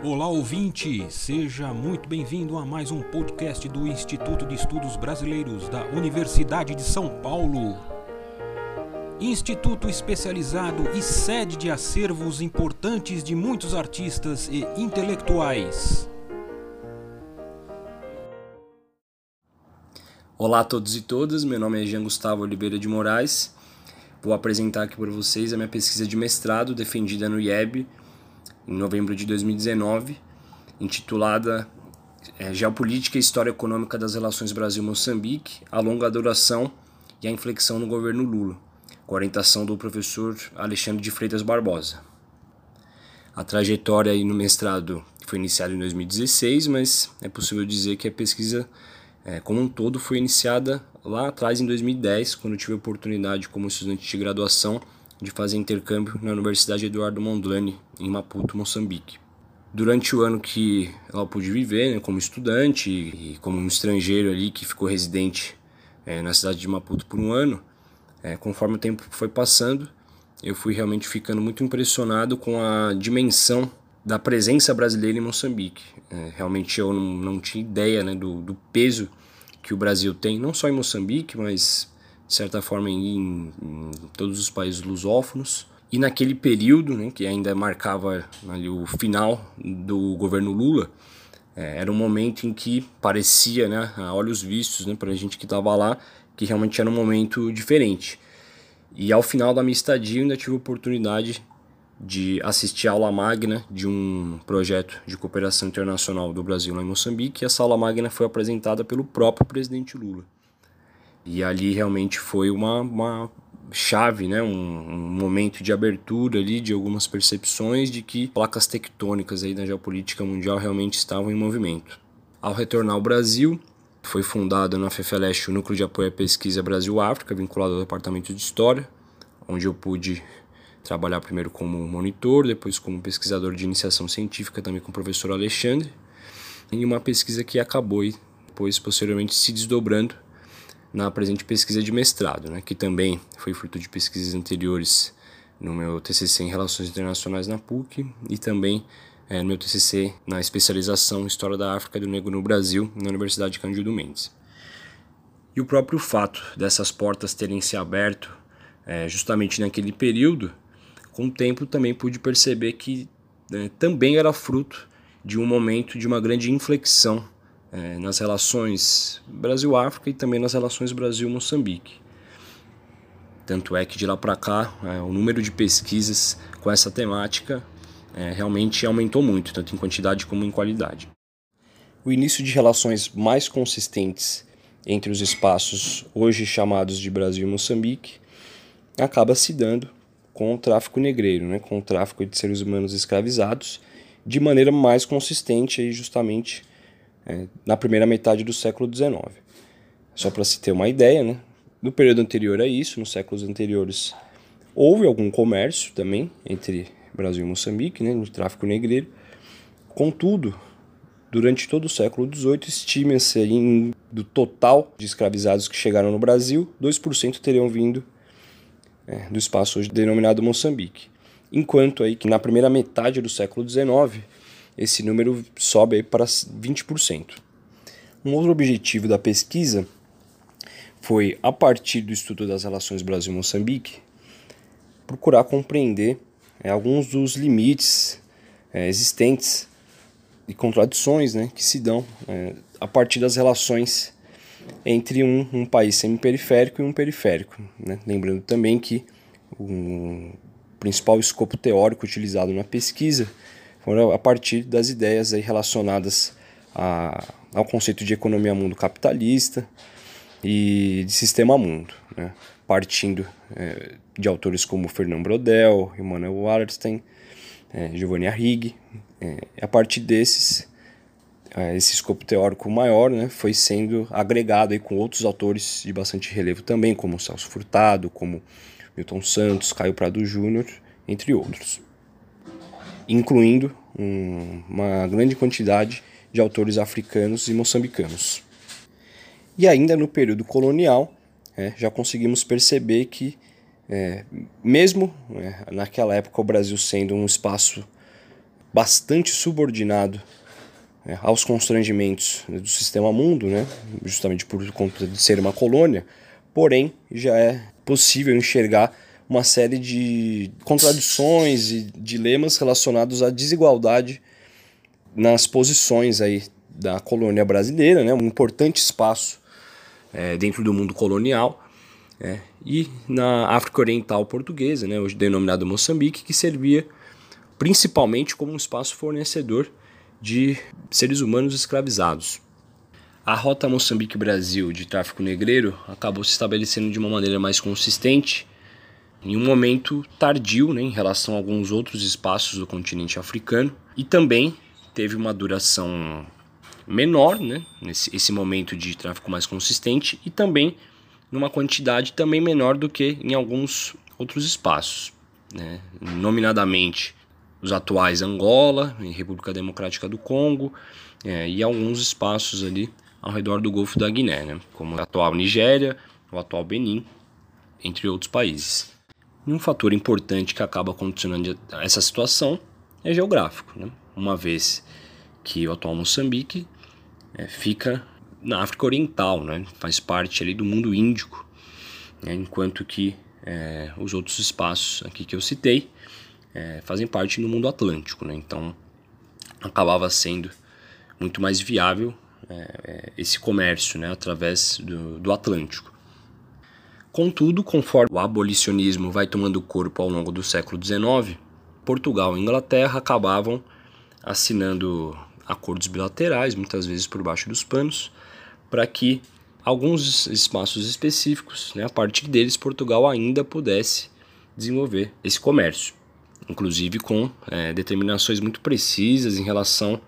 Olá ouvinte, seja muito bem-vindo a mais um podcast do Instituto de Estudos Brasileiros da Universidade de São Paulo. Instituto especializado e sede de acervos importantes de muitos artistas e intelectuais. Olá a todos e todas, meu nome é Jean Gustavo Oliveira de Moraes. Vou apresentar aqui para vocês a minha pesquisa de mestrado defendida no IEB em novembro de 2019, intitulada é, Geopolítica e História Econômica das Relações Brasil-Moçambique, a longa duração e a inflexão no governo Lula, com orientação do professor Alexandre de Freitas Barbosa. A trajetória no mestrado foi iniciada em 2016, mas é possível dizer que a pesquisa é, como um todo foi iniciada lá atrás em 2010, quando tive a oportunidade como estudante de graduação de fazer intercâmbio na Universidade Eduardo Mondlane, em Maputo, Moçambique. Durante o ano que eu pude viver, né, como estudante e como um estrangeiro ali que ficou residente é, na cidade de Maputo por um ano, é, conforme o tempo foi passando, eu fui realmente ficando muito impressionado com a dimensão da presença brasileira em Moçambique. É, realmente eu não, não tinha ideia né, do, do peso que o Brasil tem, não só em Moçambique, mas de certa forma em, em todos os países lusófonos. E naquele período, né, que ainda marcava ali o final do governo Lula, é, era um momento em que parecia, né, a olhos vistos, né, para a gente que estava lá, que realmente era um momento diferente. E ao final da minha estadia, eu ainda tive a oportunidade de assistir a aula magna de um projeto de cooperação internacional do Brasil lá em Moçambique. E essa aula magna foi apresentada pelo próprio presidente Lula. E ali realmente foi uma, uma chave, né? Um, um, momento de abertura ali de algumas percepções de que placas tectônicas aí da geopolítica mundial realmente estavam em movimento. Ao retornar ao Brasil, foi fundado na FEFELESH o Núcleo de Apoio à Pesquisa Brasil-África, vinculado ao Departamento de História, onde eu pude trabalhar primeiro como monitor, depois como pesquisador de iniciação científica também com o professor Alexandre, em uma pesquisa que acabou e depois posteriormente se desdobrando na presente pesquisa de mestrado, né, que também foi fruto de pesquisas anteriores no meu TCC em Relações Internacionais na PUC e também é, no meu TCC na especialização História da África do Negro no Brasil na Universidade Cândido Mendes. E o próprio fato dessas portas terem se aberto é, justamente naquele período, com o tempo também pude perceber que né, também era fruto de um momento de uma grande inflexão é, nas relações Brasil-África e também nas relações Brasil-Moçambique. Tanto é que de lá para cá é, o número de pesquisas com essa temática é, realmente aumentou muito, tanto em quantidade como em qualidade. O início de relações mais consistentes entre os espaços hoje chamados de Brasil e Moçambique acaba se dando com o tráfico negreiro, né, com o tráfico de seres humanos escravizados, de maneira mais consistente justamente é, na primeira metade do século XIX. Só para se ter uma ideia, né? no período anterior a isso, nos séculos anteriores, houve algum comércio também entre Brasil e Moçambique, né, no tráfico negreiro. Contudo, durante todo o século XVIII, estima-se do total de escravizados que chegaram no Brasil, 2% teriam vindo é, do espaço hoje denominado Moçambique. Enquanto aí que na primeira metade do século XIX, esse número sobe para 20%. Um outro objetivo da pesquisa foi, a partir do estudo das relações Brasil-Moçambique, procurar compreender é, alguns dos limites é, existentes e contradições né, que se dão é, a partir das relações entre um, um país semiperiférico e um periférico. Né? Lembrando também que o principal escopo teórico utilizado na pesquisa a partir das ideias aí relacionadas a, ao conceito de economia mundo capitalista e de sistema mundo, né? partindo é, de autores como Fernand Brodel, Emmanuel Wallerstein, é, Giovanni Arrighi. É, a partir desses, é, esse escopo teórico maior né, foi sendo agregado aí com outros autores de bastante relevo também, como Celso Furtado, como Milton Santos, Caio Prado Júnior, entre outros incluindo um, uma grande quantidade de autores africanos e moçambicanos. E ainda no período colonial, é, já conseguimos perceber que, é, mesmo é, naquela época, o Brasil sendo um espaço bastante subordinado né, aos constrangimentos do sistema mundo, né, justamente por conta de ser uma colônia, porém já é possível enxergar uma série de contradições e dilemas relacionados à desigualdade nas posições aí da colônia brasileira, né, um importante espaço é, dentro do mundo colonial, é, e na África Oriental Portuguesa, né, hoje denominado Moçambique, que servia principalmente como um espaço fornecedor de seres humanos escravizados. A rota Moçambique-Brasil de tráfico negreiro acabou se estabelecendo de uma maneira mais consistente em um momento tardio né, em relação a alguns outros espaços do continente africano e também teve uma duração menor, né, nesse esse momento de tráfico mais consistente e também numa quantidade também menor do que em alguns outros espaços, né, nominadamente os atuais Angola República Democrática do Congo é, e alguns espaços ali ao redor do Golfo da Guiné, né, como a atual Nigéria, o atual Benin, entre outros países. E um fator importante que acaba condicionando essa situação é geográfico, né? uma vez que o atual Moçambique é, fica na África Oriental, né? faz parte ali do mundo índico, né? enquanto que é, os outros espaços aqui que eu citei é, fazem parte do mundo Atlântico. Né? Então acabava sendo muito mais viável é, é, esse comércio né? através do, do Atlântico. Contudo, conforme o abolicionismo vai tomando corpo ao longo do século XIX, Portugal e Inglaterra acabavam assinando acordos bilaterais, muitas vezes por baixo dos panos, para que alguns espaços específicos, né, a partir deles, Portugal ainda pudesse desenvolver esse comércio, inclusive com é, determinações muito precisas em relação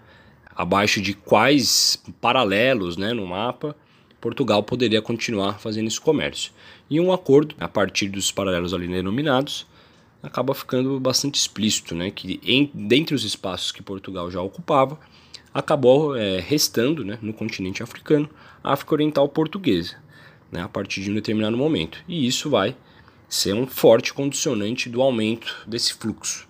abaixo de quais paralelos né, no mapa Portugal poderia continuar fazendo esse comércio. E um acordo, a partir dos paralelos ali denominados, acaba ficando bastante explícito, né, que em, dentre os espaços que Portugal já ocupava, acabou é, restando né, no continente africano a África Oriental Portuguesa, né, a partir de um determinado momento. E isso vai ser um forte condicionante do aumento desse fluxo.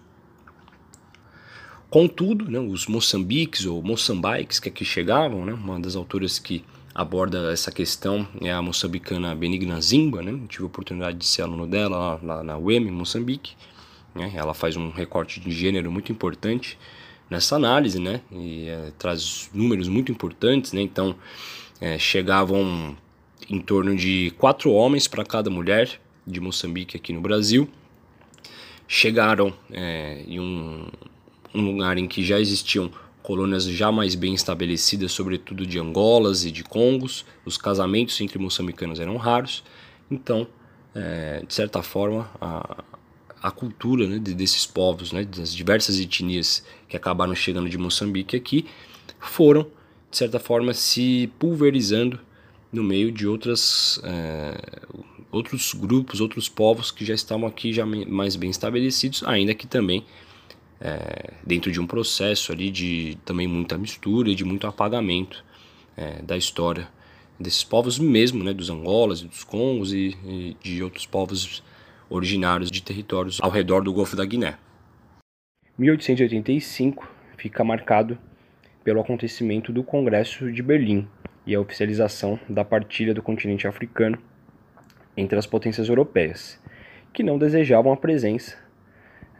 Contudo, né, os moçambiques ou moçambiques que aqui chegavam, né, uma das autoras que aborda essa questão é a moçambicana Benigna Zimba, né? tive a oportunidade de ser aluno dela lá, lá na UEM, Moçambique. Né? Ela faz um recorte de gênero muito importante nessa análise, né? E é, traz números muito importantes, né? Então, é, chegavam em torno de quatro homens para cada mulher de Moçambique aqui no Brasil. Chegaram é, em um, um lugar em que já existiam colônias já mais bem estabelecidas, sobretudo de Angolas e de Congos. Os casamentos entre moçambicanos eram raros, então, é, de certa forma, a, a cultura né, desses povos, né, das diversas etnias que acabaram chegando de Moçambique aqui, foram, de certa forma, se pulverizando no meio de outras, é, outros grupos, outros povos que já estavam aqui já mais bem estabelecidos, ainda que também é, dentro de um processo ali de também muita mistura e de muito apagamento é, da história desses povos mesmo, né, dos Angolas e dos Congos e, e de outros povos originários de territórios ao redor do Golfo da Guiné. 1885 fica marcado pelo acontecimento do Congresso de Berlim e a oficialização da partilha do continente africano entre as potências europeias, que não desejavam a presença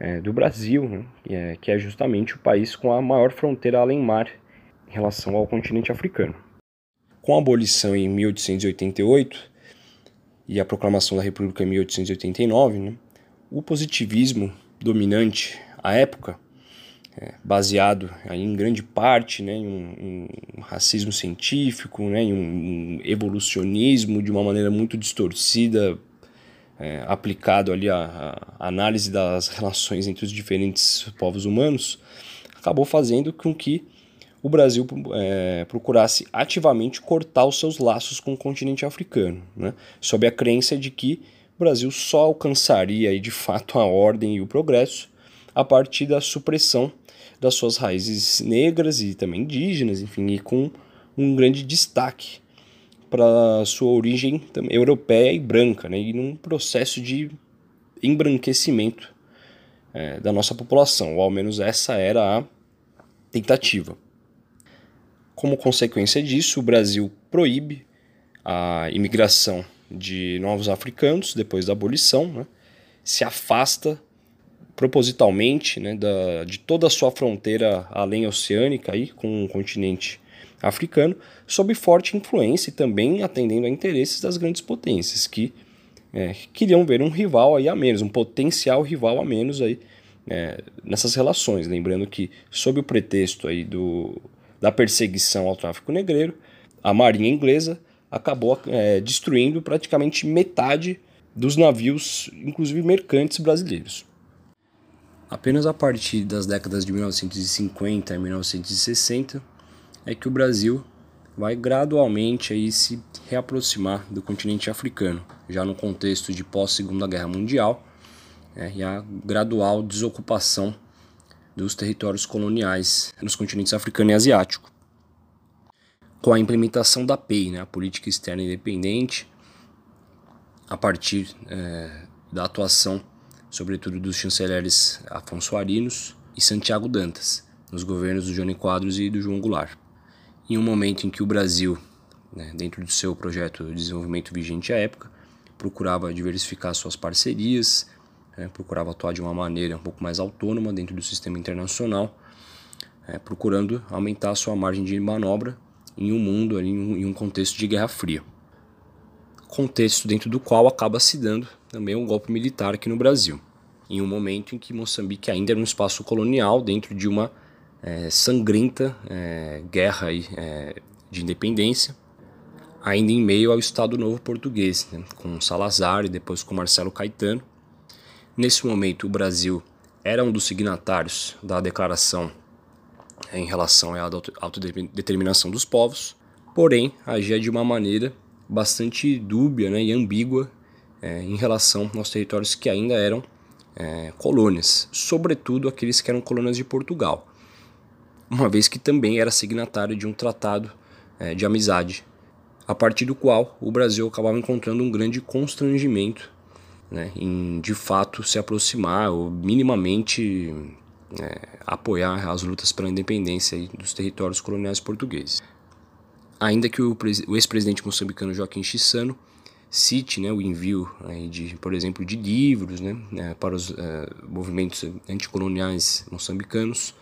é, do Brasil, né, é, que é justamente o país com a maior fronteira além-mar em relação ao continente africano. Com a abolição em 1888 e a proclamação da República em 1889, né, o positivismo dominante à época, é, baseado em grande parte né, em um, um racismo científico, né, em um, um evolucionismo de uma maneira muito distorcida é, aplicado ali a, a, análise das relações entre os diferentes povos humanos, acabou fazendo com que o Brasil é, procurasse ativamente cortar os seus laços com o continente africano, né, sob a crença de que o Brasil só alcançaria de fato a ordem e o progresso a partir da supressão das suas raízes negras e também indígenas, enfim, e com um grande destaque para sua origem europeia e branca, né, e num processo de embranquecimento é, da nossa população, ou ao menos essa era a tentativa. Como consequência disso, o Brasil proíbe a imigração de novos africanos depois da abolição, né? se afasta propositalmente né, da, de toda a sua fronteira além oceânica aí, com o continente africano, sob forte influência e também atendendo a interesses das grandes potências, que é, queriam ver um rival aí a menos, um potencial rival a menos aí é, nessas relações. Lembrando que, sob o pretexto aí do, da perseguição ao tráfico negreiro, a marinha inglesa acabou é, destruindo praticamente metade dos navios, inclusive mercantes brasileiros. Apenas a partir das décadas de 1950 e 1960 é que o Brasil vai gradualmente aí se reaproximar do continente africano, já no contexto de pós-Segunda Guerra Mundial é, e a gradual desocupação dos territórios coloniais nos continentes africano e asiático. Com a implementação da PEI, né, a Política Externa Independente, a partir é, da atuação, sobretudo dos chanceleres Afonso Arinos e Santiago Dantas, nos governos do Jânio Quadros e do João Goulart em um momento em que o Brasil, né, dentro do seu projeto de desenvolvimento vigente à época, procurava diversificar suas parcerias, né, procurava atuar de uma maneira um pouco mais autônoma dentro do sistema internacional, é, procurando aumentar a sua margem de manobra em um mundo, ali, em um contexto de Guerra Fria. Contexto dentro do qual acaba se dando também um golpe militar aqui no Brasil, em um momento em que Moçambique ainda era um espaço colonial dentro de uma é, sangrenta é, guerra aí, é, de independência, ainda em meio ao Estado Novo Português, né, com Salazar e depois com Marcelo Caetano. Nesse momento, o Brasil era um dos signatários da declaração em relação à autodeterminação dos povos, porém agia de uma maneira bastante dúbia né, e ambígua é, em relação aos territórios que ainda eram é, colônias, sobretudo aqueles que eram colônias de Portugal uma vez que também era signatário de um tratado é, de amizade, a partir do qual o Brasil acabava encontrando um grande constrangimento né, em de fato se aproximar ou minimamente é, apoiar as lutas pela independência dos territórios coloniais portugueses. Ainda que o, ex-presidente moçambicano Joaquim Chissano cite né, o envio de, por exemplo, de livros né, né para os é, movimentos anticoloniais moçambicanos,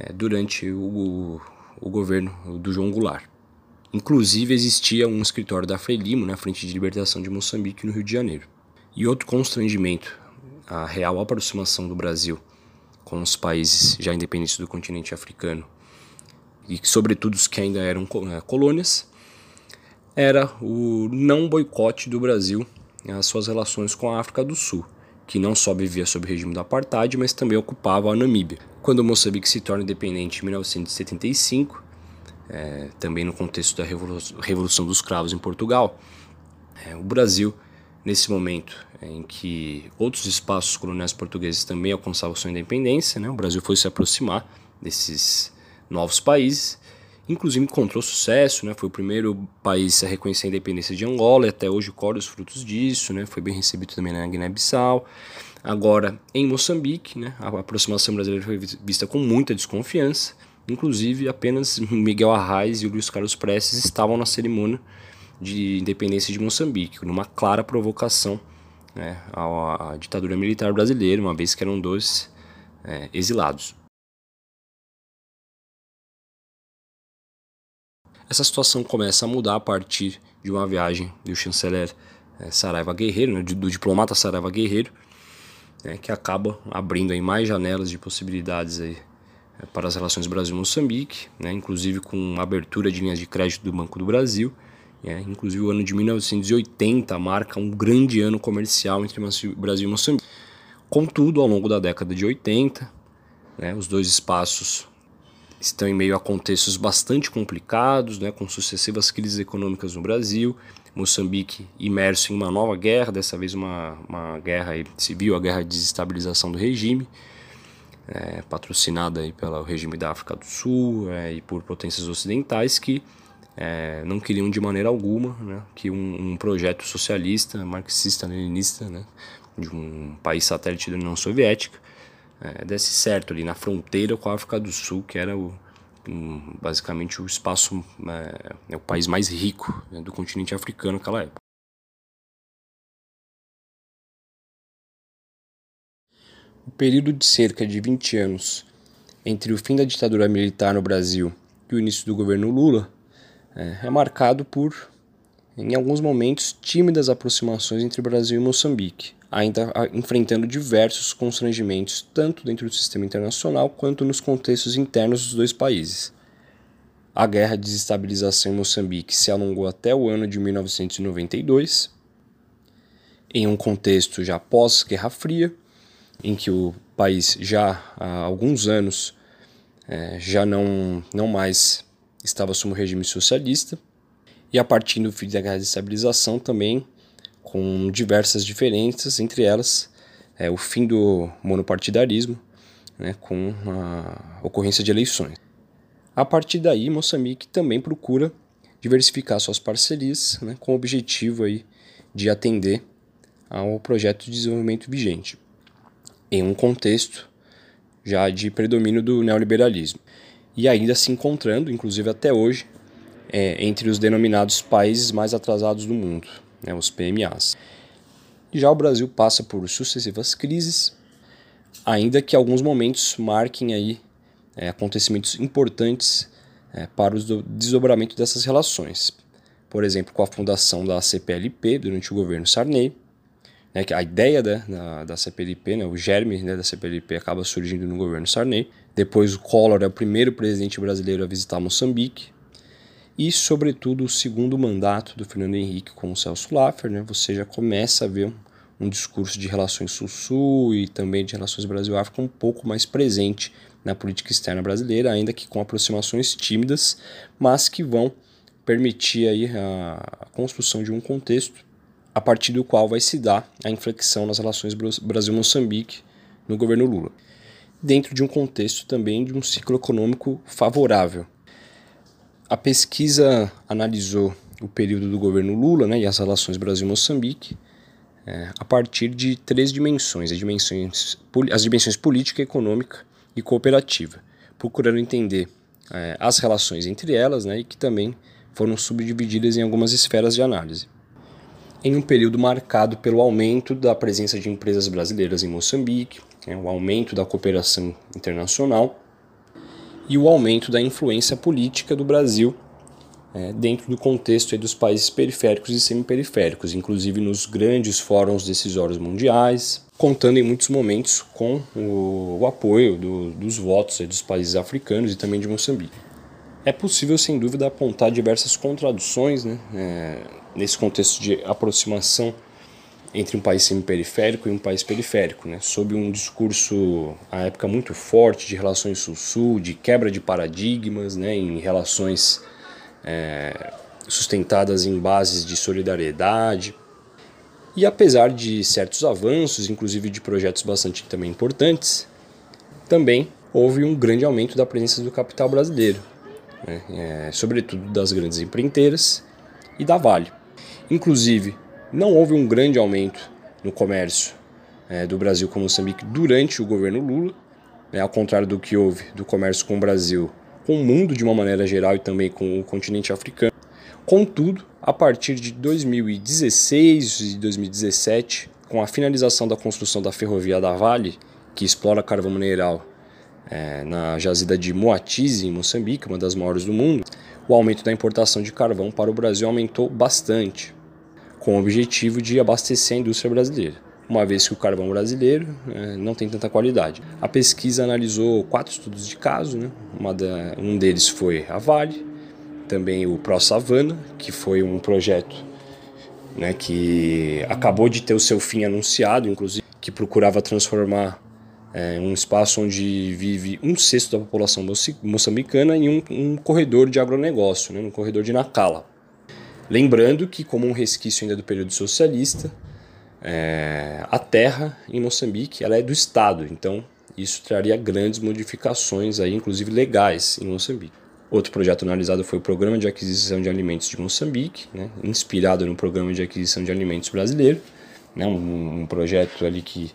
é, durante o, o governo do João Goulart. Inclusive existia um escritório da Frelimo na Frente de Libertação de Moçambique, no Rio de Janeiro. E outro constrangimento, a real aproximação do Brasil com os países já independentes do continente africano, e sobretudo os que ainda eram é, colônias, era o não boicote do Brasil às suas relações com a África do Sul que não só vivia sob o regime do apartheid, mas também ocupava a Namíbia. Quando Moçambique se torna independente em 1975, é, também no contexto da Revolução dos Cravos em Portugal, é, o Brasil, nesse momento em que outros espaços coloniais portugueses também alcançavam sua independência, né, o Brasil foi se aproximar desses novos países inclusive encontrou sucesso, né? Foi o primeiro país a reconhecer a independência de Angola e até hoje colhe os frutos disso, né? Foi bem recebido também na Guiné-Bissau. Agora, em Moçambique, né, a aproximação brasileira foi vista com muita desconfiança. Inclusive, apenas Miguel Arraes e Luiz Carlos Prestes estavam na cerimônia de independência de Moçambique, numa clara provocação né, à, à ditadura militar brasileira, uma vez que eram dois é, exilados. Essa situação começa a mudar a partir de uma viagem do chanceler é, Saraiva Guerreiro, né, do diplomata Saraiva Guerreiro, né, que acaba abrindo aí mais janelas de possibilidades aí, é, para as relações Brasil-Moçambique, né, inclusive com abertura de linhas de crédito do Banco do Brasil. Né, inclusive o ano de 1980 marca um grande ano comercial entre Brasil e Moçambique. Contudo, ao longo da década de 80, né, os dois espaços estão em meio a contextos bastante complicados, né, com sucessivas crises econômicas no Brasil, Moçambique imerso em uma nova guerra, dessa vez uma, uma guerra civil, a guerra de desestabilização do regime, é, patrocinada aí pelo regime da África do Sul é, e por potências ocidentais que é, não queriam de maneira alguma né, que um, um projeto socialista, marxista-leninista, né, de um país satélite da União Soviética, é, desse certo ali na fronteira com a África do Sul, que era o, um, basicamente o espaço, é, é, o país mais rico né, do continente africano naquela época. O período de cerca de 20 anos entre o fim da ditadura militar no Brasil e o início do governo Lula é, é marcado por, em alguns momentos, tímidas aproximações entre Brasil e Moçambique, ainda enfrentando diversos constrangimentos tanto dentro do sistema internacional quanto nos contextos internos dos dois países. A guerra de desestabilização em Moçambique se alongou até o ano de 1992, em um contexto já pós-Guerra Fria, em que o país já há alguns anos é, já não, não mais estava sob o regime socialista, e a partir do fim da guerra de estabilização também com diversas diferenças, entre elas é, o fim do monopartidarismo, né, com a ocorrência de eleições. A partir daí, Moçambique também procura diversificar suas parcerias né, com o objetivo aí de atender ao projeto de desenvolvimento vigente, em um contexto já de predomínio do neoliberalismo, e ainda se encontrando, inclusive até hoje, é, entre os denominados países mais atrasados do mundo, né, os PMAs. Já o Brasil passa por sucessivas crises, ainda que alguns momentos marquem aí é, acontecimentos importantes é, para o desdobramento dessas relações. Por exemplo, com a fundação da CPLP durante o governo Sarney, né, que a ideia da, da CPLP, né, o germe né, da CPLP acaba surgindo no governo Sarney. Depois o Collor é o primeiro presidente brasileiro a visitar Moçambique. E, sobretudo, o segundo mandato do Fernando Henrique com o Celso Laffer, né, você já começa a ver um, discurso de relações sul-sul e também de relações Brasil-África um pouco mais presente na política externa brasileira, ainda que com aproximações tímidas, mas que vão permitir aí a construção de um contexto a partir do qual vai se dar a inflexão nas relações Brasil-Moçambique no governo Lula, dentro de um contexto também de um ciclo econômico favorável. A pesquisa analisou o período do governo Lula né, e as relações Brasil-Moçambique é, a partir de três dimensões, as dimensões, as dimensões política, econômica e cooperativa, procurando entender é, as relações entre elas né, e que também foram subdivididas em algumas esferas de análise. Em um período marcado pelo aumento da presença de empresas brasileiras em Moçambique, né, o aumento da cooperação internacional e o aumento da influência política do Brasil é, dentro do contexto dos países periféricos e semiperiféricos, inclusive nos grandes fóruns decisórios mundiais, contando em muitos momentos com o, o apoio do, dos votos dos países africanos e também de Moçambique. É possível, sem dúvida, apontar diversas contradições né, é, nesse contexto de aproximação entre um país semiperiférico e um país periférico, né, sob um discurso, à época, muito forte de relações sul-sul, de quebra de paradigmas né, em relações é, sustentadas em bases de solidariedade, e apesar de certos avanços, inclusive de projetos bastante também importantes, também houve um grande aumento da presença do capital brasileiro, né? é, sobretudo das grandes empreiteiras e da Vale. Inclusive, não houve um grande aumento no comércio é, do Brasil com Moçambique durante o governo Lula, né? ao contrário do que houve do comércio com o Brasil, com o mundo de uma maneira geral e também com o continente africano. Contudo, a partir de 2016 e 2017, com a finalização da construção da ferrovia da Vale, que explora carvão mineral é, na jazida de Moatize, em Moçambique, uma das maiores do mundo, o aumento da importação de carvão para o Brasil aumentou bastante, com o objetivo de abastecer a indústria brasileira, uma vez que o carvão brasileiro é, não tem tanta qualidade. A pesquisa analisou quatro estudos de caso, né? Da, um deles foi a Vale, também o Pro Savana, que foi um projeto né, que acabou de ter o seu fim anunciado, inclusive, que procurava transformar é, um espaço onde vive um sexto da população moçambicana em um, um corredor de agronegócio, né, um corredor de Nacala. Lembrando que, como um resquício ainda do período socialista, é, a terra em Moçambique ela é do Estado, então isso traria grandes modificações, aí, inclusive legais, em Moçambique. Outro projeto analisado foi o Programa de Aquisição de Alimentos de Moçambique, né, inspirado no Programa de Aquisição de Alimentos brasileiro, né, um, um projeto ali que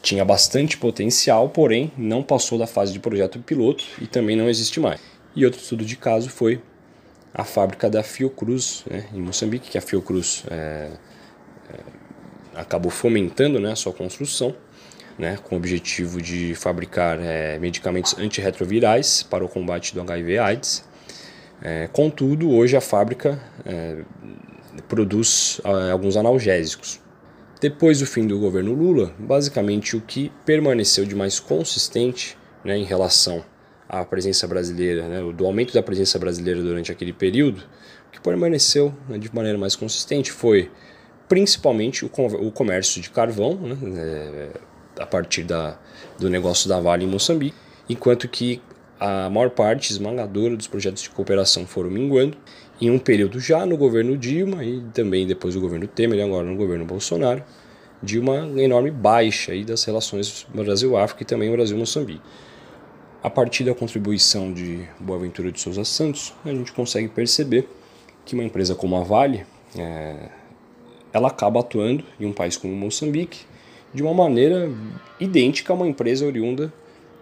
tinha bastante potencial, porém não passou da fase de projeto piloto e também não existe mais. E outro estudo de caso foi a fábrica da Fiocruz, né, em Moçambique, que a Fiocruz é, é, acabou fomentando né, a sua construção, né, com o objetivo de fabricar é, medicamentos antirretrovirais para o combate do HIV/AIDS. É, contudo, hoje a fábrica é, produz é, alguns analgésicos. Depois do fim do governo Lula, basicamente o que permaneceu de mais consistente né, em relação à presença brasileira, né, do aumento da presença brasileira durante aquele período, o que permaneceu né, de maneira mais consistente foi principalmente o, o comércio de carvão, né, é, a partir da, do negócio da Vale em Moçambique, enquanto que a maior parte esmagadora dos projetos de cooperação foram minguando. Em um período já no governo Dilma e também depois do governo Temer e agora no governo Bolsonaro, de uma enorme baixa aí das relações Brasil-África e também Brasil-Moçambique. A partir da contribuição de Boaventura de Souza Santos, a gente consegue perceber que uma empresa como a Vale, é, ela acaba atuando em um país como Moçambique de uma maneira idêntica a uma empresa oriunda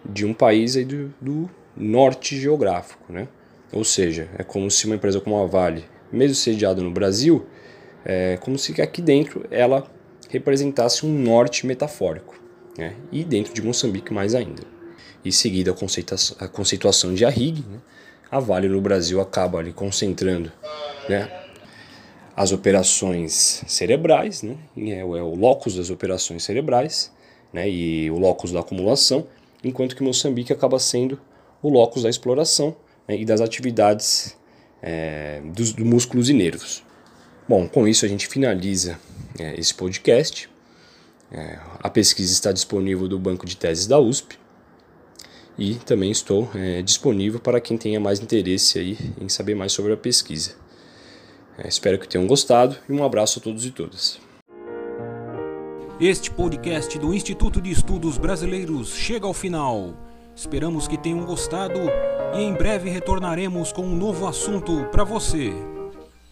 de um país aí do, do norte geográfico, né? Ou seja, é como se uma empresa como a Vale, mesmo sediada no Brasil, é como se aqui dentro ela representasse um norte metafórico, né? e dentro de Moçambique mais ainda. E seguida a, conceituação de Arrigue, né? a Vale no Brasil acaba ali concentrando né? as operações cerebrais, né? é, é o locus das operações cerebrais né? e o locus da acumulação, enquanto que Moçambique acaba sendo o locus da exploração né, e das atividades é, dos, dos, músculos e nervos. Bom, com isso a gente finaliza é, esse podcast. É, a pesquisa está disponível do banco de teses da USP e também estou é, disponível para quem tenha mais interesse aí em saber mais sobre a pesquisa. É, espero que tenham gostado e um abraço a todos e todas. Este podcast do Instituto de Estudos Brasileiros chega ao final. Esperamos que tenham gostado e em breve retornaremos com um novo assunto para você.